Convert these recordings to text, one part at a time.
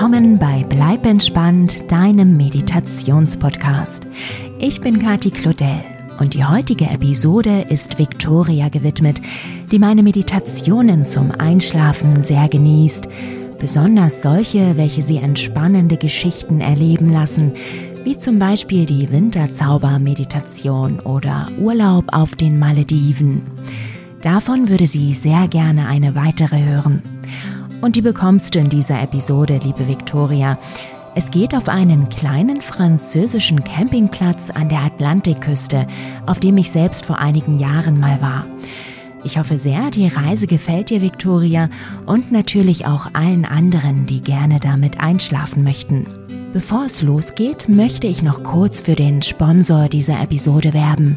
willkommen bei Bleib entspannt, deinem Meditationspodcast. Ich bin Kati Claudel und die heutige Episode ist Victoria gewidmet, die meine Meditationen zum Einschlafen sehr genießt, besonders solche, welche sie entspannende Geschichten erleben lassen, wie zum Beispiel die Winterzauber-Meditation oder Urlaub auf den Malediven. Davon würde sie sehr gerne eine weitere hören. Und die bekommst du in dieser Episode, liebe Victoria. Es geht auf einen kleinen französischen Campingplatz an der Atlantikküste, auf dem ich selbst vor einigen Jahren mal war. Ich hoffe sehr, die Reise gefällt dir, Victoria, und natürlich auch allen anderen, die gerne damit einschlafen möchten. Bevor es losgeht, möchte ich noch kurz für den Sponsor dieser Episode werben.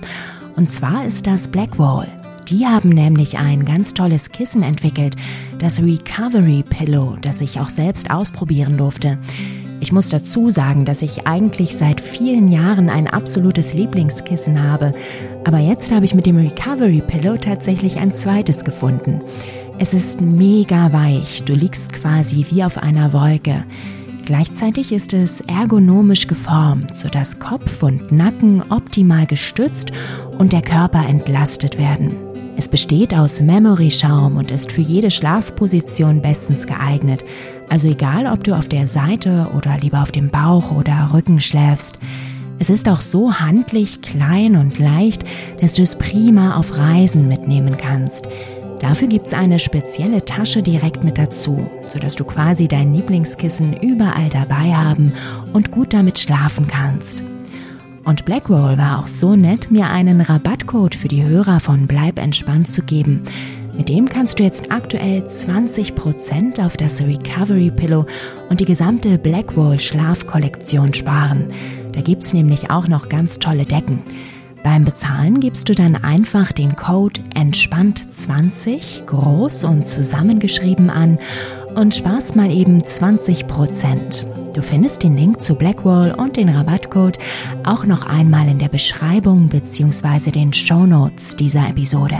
Und zwar ist das Blackwall. Die haben nämlich ein ganz tolles Kissen entwickelt, das Recovery Pillow, das ich auch selbst ausprobieren durfte. Ich muss dazu sagen, dass ich eigentlich seit vielen Jahren ein absolutes Lieblingskissen habe, aber jetzt habe ich mit dem Recovery Pillow tatsächlich ein zweites gefunden. Es ist mega weich, du liegst quasi wie auf einer Wolke. Gleichzeitig ist es ergonomisch geformt, sodass Kopf und Nacken optimal gestützt und der Körper entlastet werden. Es besteht aus Memory-Schaum und ist für jede Schlafposition bestens geeignet. Also egal, ob du auf der Seite oder lieber auf dem Bauch oder Rücken schläfst. Es ist auch so handlich, klein und leicht, dass du es prima auf Reisen mitnehmen kannst. Dafür gibt es eine spezielle Tasche direkt mit dazu, sodass du quasi dein Lieblingskissen überall dabei haben und gut damit schlafen kannst. Und Blackroll war auch so nett, mir einen Rabattcode für die Hörer von Bleib entspannt zu geben. Mit dem kannst du jetzt aktuell 20% auf das Recovery Pillow und die gesamte Blackwall Schlafkollektion sparen. Da gibt's nämlich auch noch ganz tolle Decken. Beim Bezahlen gibst du dann einfach den Code entspannt20 groß und zusammengeschrieben an und sparst mal eben 20%. Du findest den Link zu Blackwall und den Rabattcode auch noch einmal in der Beschreibung bzw. den Show Notes dieser Episode.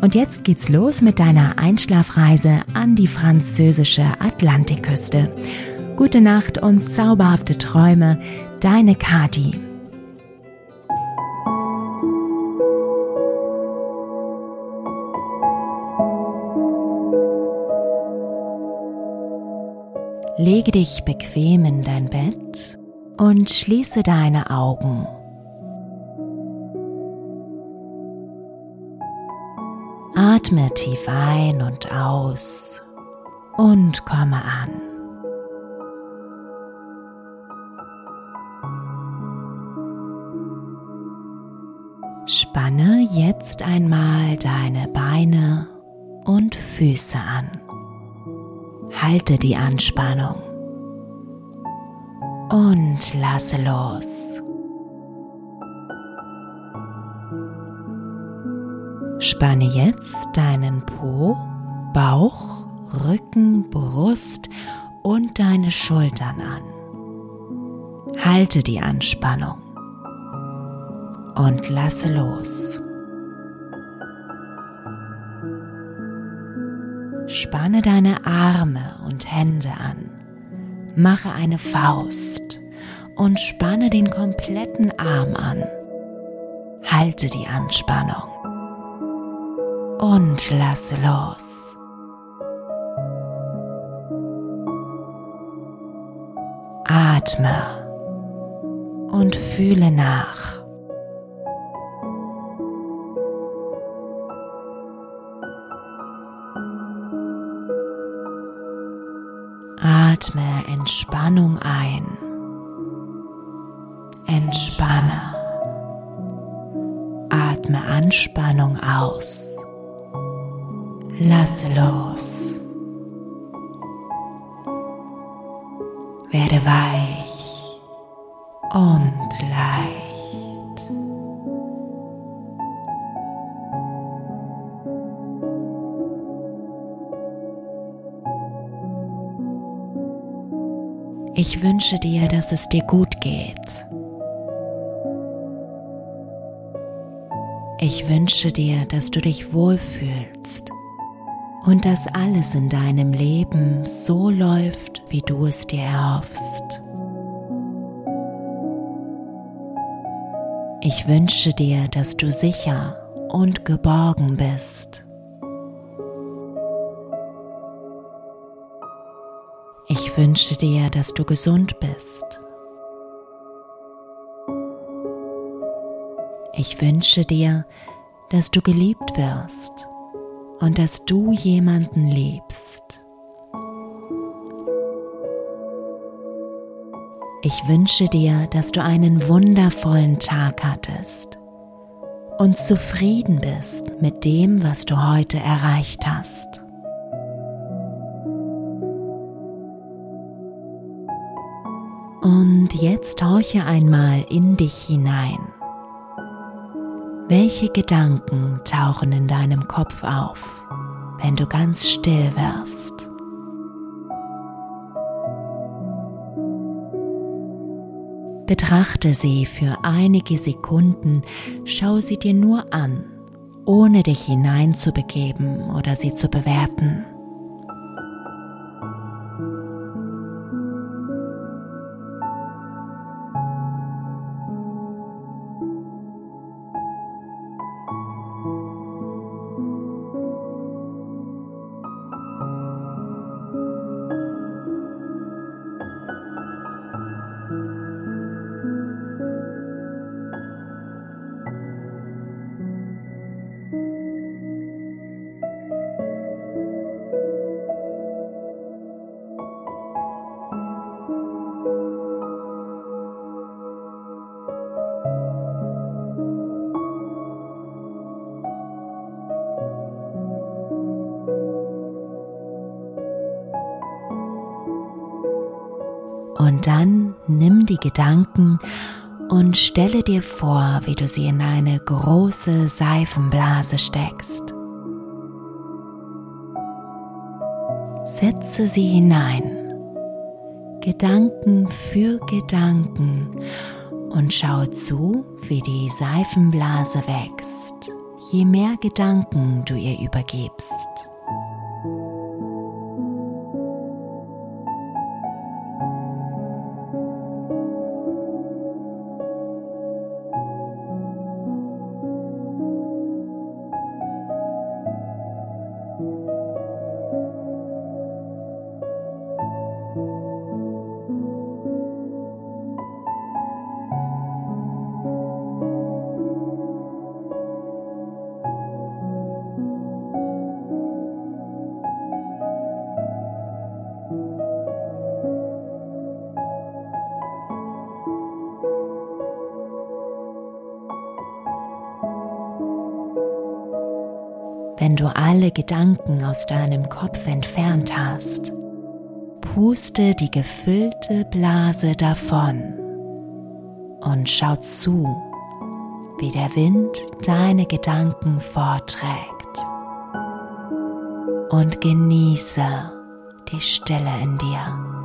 Und jetzt geht's los mit deiner Einschlafreise an die französische Atlantikküste. Gute Nacht und zauberhafte Träume, deine Kati. Lege dich bequem in dein Bett und schließe deine Augen. Atme tief ein und aus und komme an. Spanne jetzt einmal deine Beine und Füße an. Halte die Anspannung und lasse los. Spanne jetzt deinen Po, Bauch, Rücken, Brust und deine Schultern an. Halte die Anspannung und lasse los. Spanne deine Arme und Hände an. Mache eine Faust und spanne den kompletten Arm an. Halte die Anspannung und lasse los. Atme und fühle nach. Atme Entspannung ein. Entspanne. Atme Anspannung aus. Lasse los. Werde weich und leicht. Ich wünsche dir, dass es dir gut geht. Ich wünsche dir, dass du dich wohlfühlst und dass alles in deinem Leben so läuft, wie du es dir erhoffst. Ich wünsche dir, dass du sicher und geborgen bist. Ich wünsche dir, dass du gesund bist. Ich wünsche dir, dass du geliebt wirst und dass du jemanden liebst. Ich wünsche dir, dass du einen wundervollen Tag hattest und zufrieden bist mit dem, was du heute erreicht hast. Jetzt horche einmal in dich hinein. Welche Gedanken tauchen in deinem Kopf auf, wenn du ganz still wirst? Betrachte sie für einige Sekunden, schau sie dir nur an, ohne dich hineinzubegeben oder sie zu bewerten. Die Gedanken und stelle dir vor, wie du sie in eine große Seifenblase steckst. Setze sie hinein, Gedanken für Gedanken und schau zu, wie die Seifenblase wächst, je mehr Gedanken du ihr übergibst. Wenn du alle Gedanken aus deinem Kopf entfernt hast. Puste die gefüllte Blase davon und schau zu, wie der Wind deine Gedanken vorträgt. Und genieße die Stille in dir.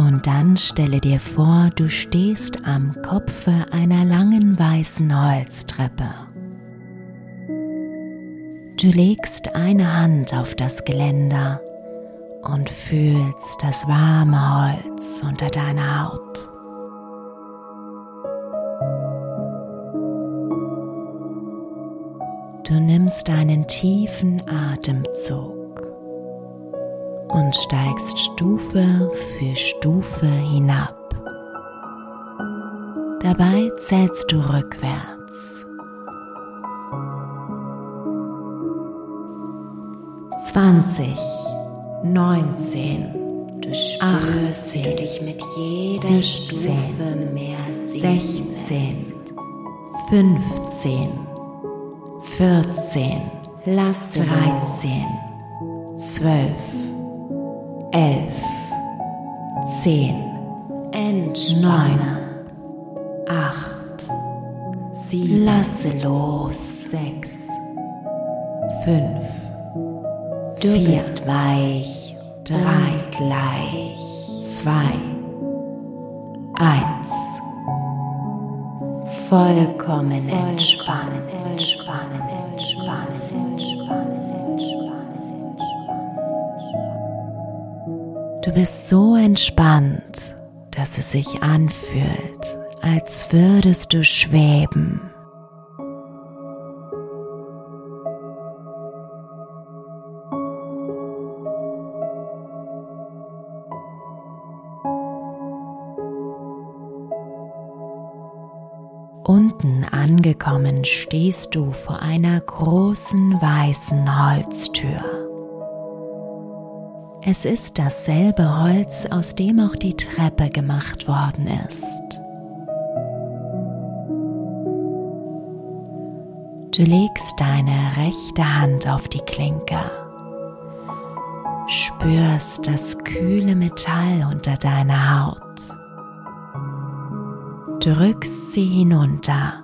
Und dann stelle dir vor, du stehst am Kopfe einer langen weißen Holztreppe. Du legst eine Hand auf das Geländer und fühlst das warme Holz unter deiner Haut. Du nimmst einen tiefen Atemzug und steigst Stufe für Stufe hinab. Dabei zählst du rückwärts. 20, 19, du spürst, wie du dich mit jeder 17, Stufe mehr 16, 15, vierzehn, lass dreizehn, zwölf, elf, zehn, neun, acht, sieben, lasse los, sechs, fünf, du vier, bist weich, drei, gleich, zwei, eins. vollkommen entspannen, entspannen, entspannen, entspannen, Du bist so entspannt, dass es sich anfühlt, als würdest du schweben. Unten angekommen stehst du vor einer großen weißen Holztür. Es ist dasselbe Holz, aus dem auch die Treppe gemacht worden ist. Du legst deine rechte Hand auf die Klinke, spürst das kühle Metall unter deiner Haut, drückst sie hinunter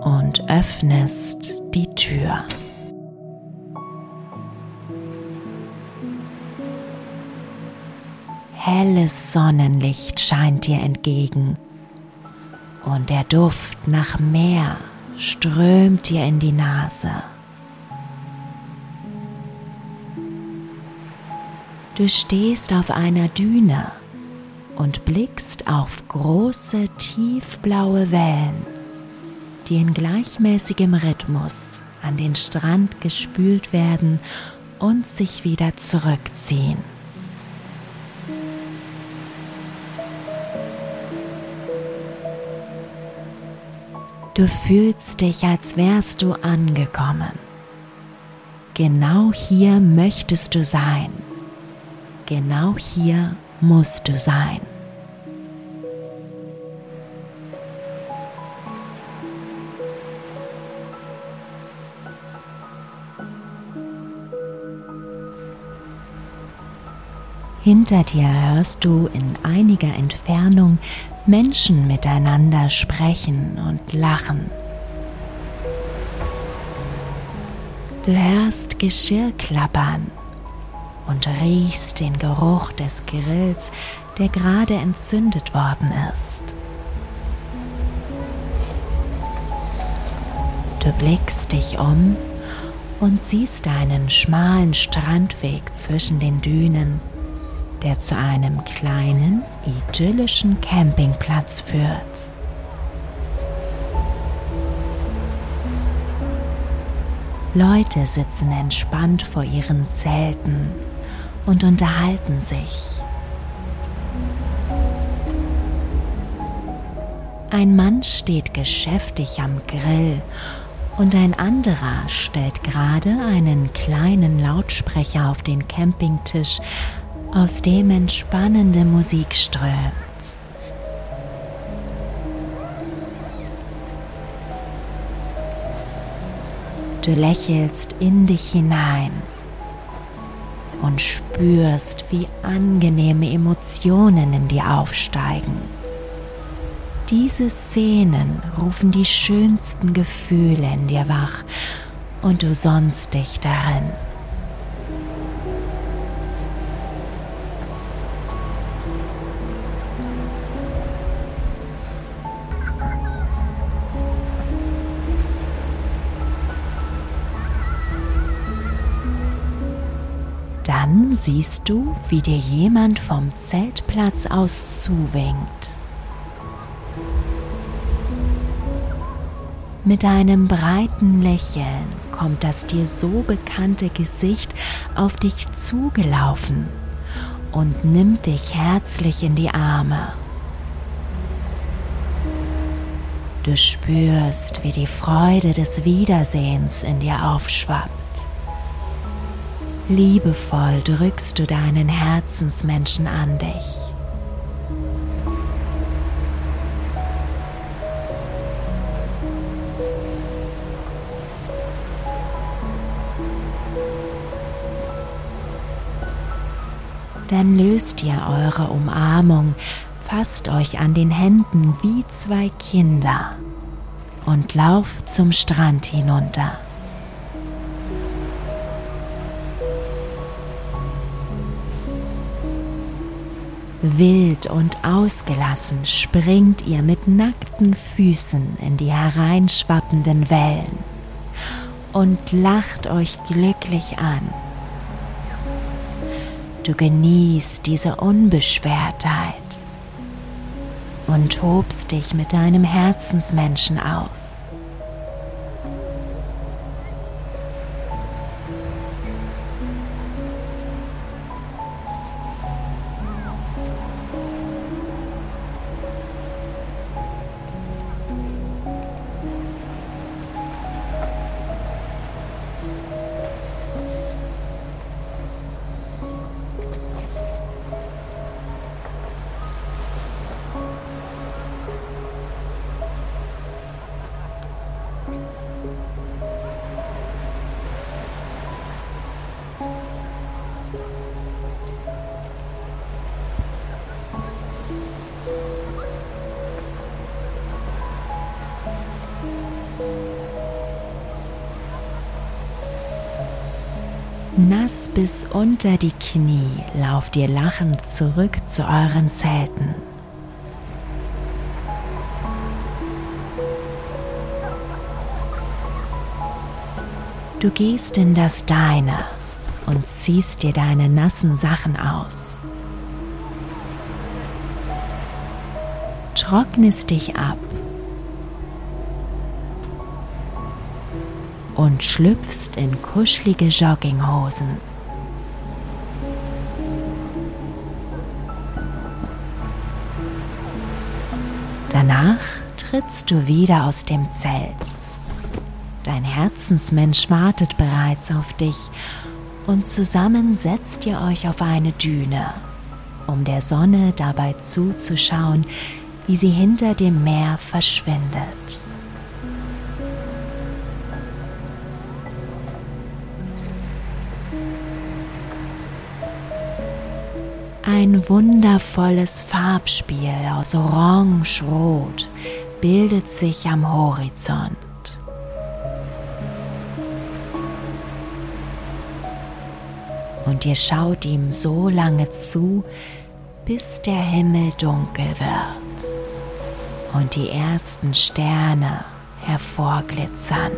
und öffnest die Tür. Helles Sonnenlicht scheint dir entgegen und der Duft nach Meer strömt dir in die Nase. Du stehst auf einer Düne und blickst auf große tiefblaue Wellen, die in gleichmäßigem Rhythmus an den Strand gespült werden und sich wieder zurückziehen. Du fühlst dich, als wärst du angekommen. Genau hier möchtest du sein. Genau hier musst du sein. Hinter dir hörst du in einiger Entfernung Menschen miteinander sprechen und lachen. Du hörst Geschirr klappern und riechst den Geruch des Grills, der gerade entzündet worden ist. Du blickst dich um und siehst einen schmalen Strandweg zwischen den Dünen, der zu einem kleinen, idyllischen Campingplatz führt. Leute sitzen entspannt vor ihren Zelten und unterhalten sich. Ein Mann steht geschäftig am Grill und ein anderer stellt gerade einen kleinen Lautsprecher auf den Campingtisch, aus dem entspannende Musik strömt. Du lächelst in dich hinein und spürst, wie angenehme Emotionen in dir aufsteigen. Diese Szenen rufen die schönsten Gefühle in dir wach und du sonnst dich darin. Siehst du, wie dir jemand vom Zeltplatz aus zuwinkt. Mit einem breiten Lächeln kommt das dir so bekannte Gesicht auf dich zugelaufen und nimmt dich herzlich in die Arme. Du spürst, wie die Freude des Wiedersehens in dir aufschwappt. Liebevoll drückst du deinen Herzensmenschen an dich. Dann löst ihr eure Umarmung, fasst euch an den Händen wie zwei Kinder und lauft zum Strand hinunter. Wild und ausgelassen springt ihr mit nackten Füßen in die hereinschwappenden Wellen und lacht euch glücklich an. Du genießt diese Unbeschwertheit und tobst dich mit deinem Herzensmenschen aus. Nass bis unter die Knie lauft ihr lachend zurück zu euren Zelten. Du gehst in das Deine und ziehst dir deine nassen Sachen aus. Trocknest dich ab und schlüpfst in kuschelige Jogginghosen. Danach trittst du wieder aus dem Zelt. Dein Herzensmensch wartet bereits auf dich und zusammen setzt ihr euch auf eine Düne, um der Sonne dabei zuzuschauen, wie sie hinter dem Meer verschwindet. Ein wundervolles Farbspiel aus Orange-Rot bildet sich am Horizont. Und ihr schaut ihm so lange zu, bis der Himmel dunkel wird und die ersten Sterne hervorglitzern.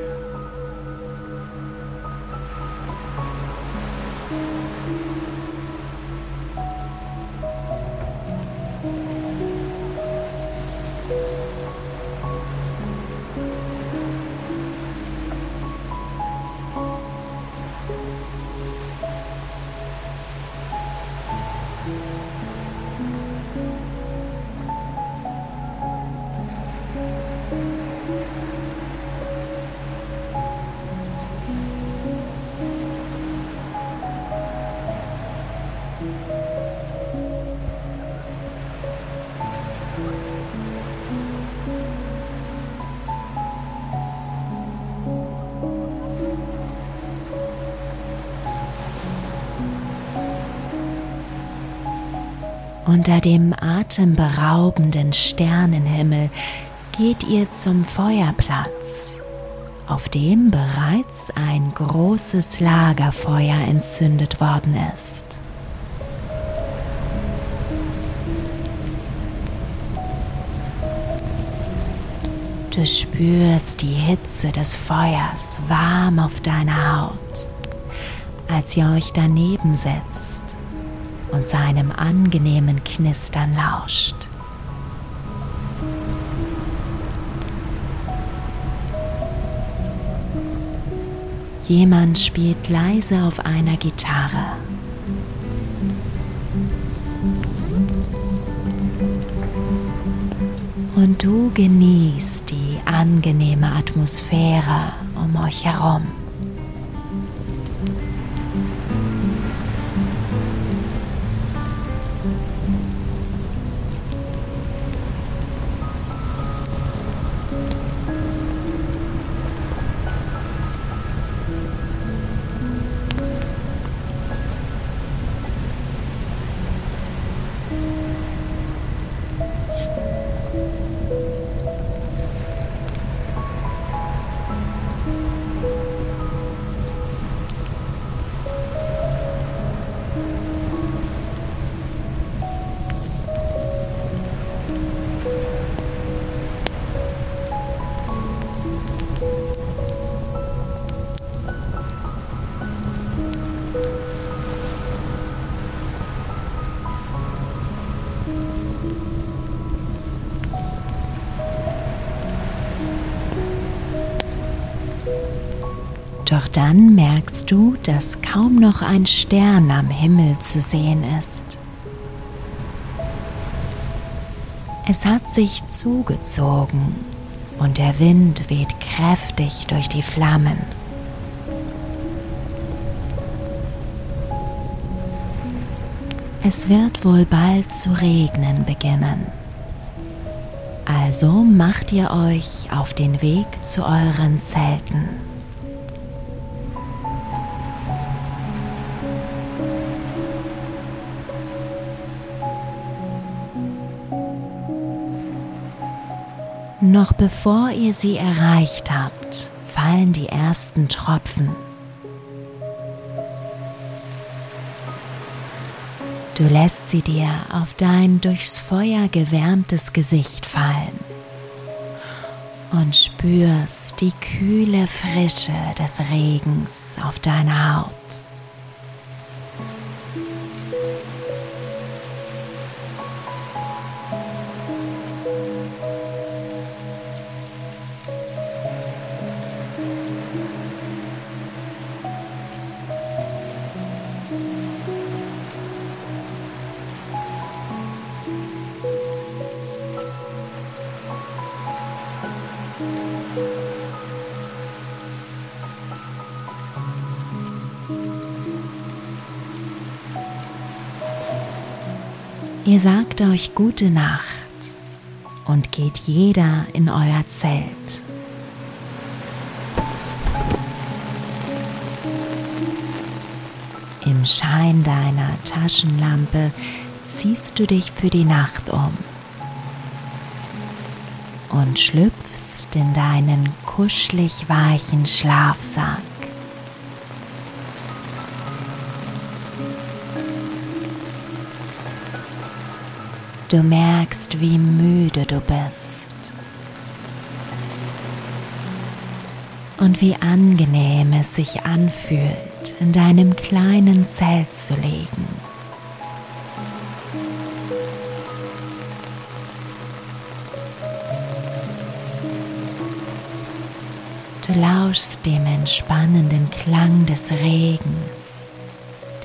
Unter dem atemberaubenden Sternenhimmel geht ihr zum Feuerplatz, auf dem bereits ein großes Lagerfeuer entzündet worden ist. Du spürst die Hitze des Feuers warm auf deiner Haut, als ihr euch daneben setzt und seinem angenehmen Knistern lauscht. Jemand spielt leise auf einer Gitarre. Und du genießt die angenehme Atmosphäre um euch herum. Doch dann merkst du, dass kaum noch ein Stern am Himmel zu sehen ist. Es hat sich zugezogen und der Wind weht kräftig durch die Flammen. Es wird wohl bald zu regnen beginnen. Also macht ihr euch auf den Weg zu euren Zelten. Noch bevor ihr sie erreicht habt, fallen die ersten Tropfen. Du lässt sie dir auf dein durchs Feuer gewärmtes Gesicht fallen und spürst die kühle Frische des Regens auf deiner Haut. Ihr sagt euch gute Nacht und geht jeder in euer Zelt. Im Schein deiner Taschenlampe ziehst du dich für die Nacht um und schlüpfst in deinen kuschelig weichen Schlafsack. Du merkst, wie müde du bist und wie angenehm es sich anfühlt, in deinem kleinen Zelt zu liegen. Du lauschst dem entspannenden Klang des Regens,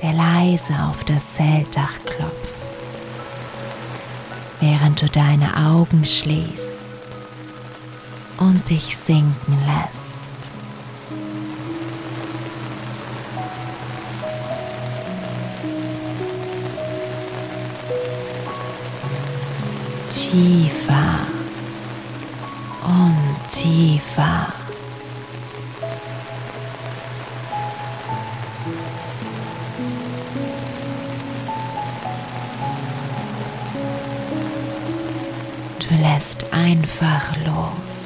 der leise auf das Zeltdach klopft während du deine Augen schließt und dich sinken lässt. Tiefer und tiefer. Lässt einfach los.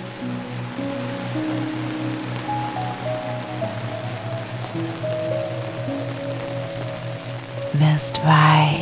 Wirst weich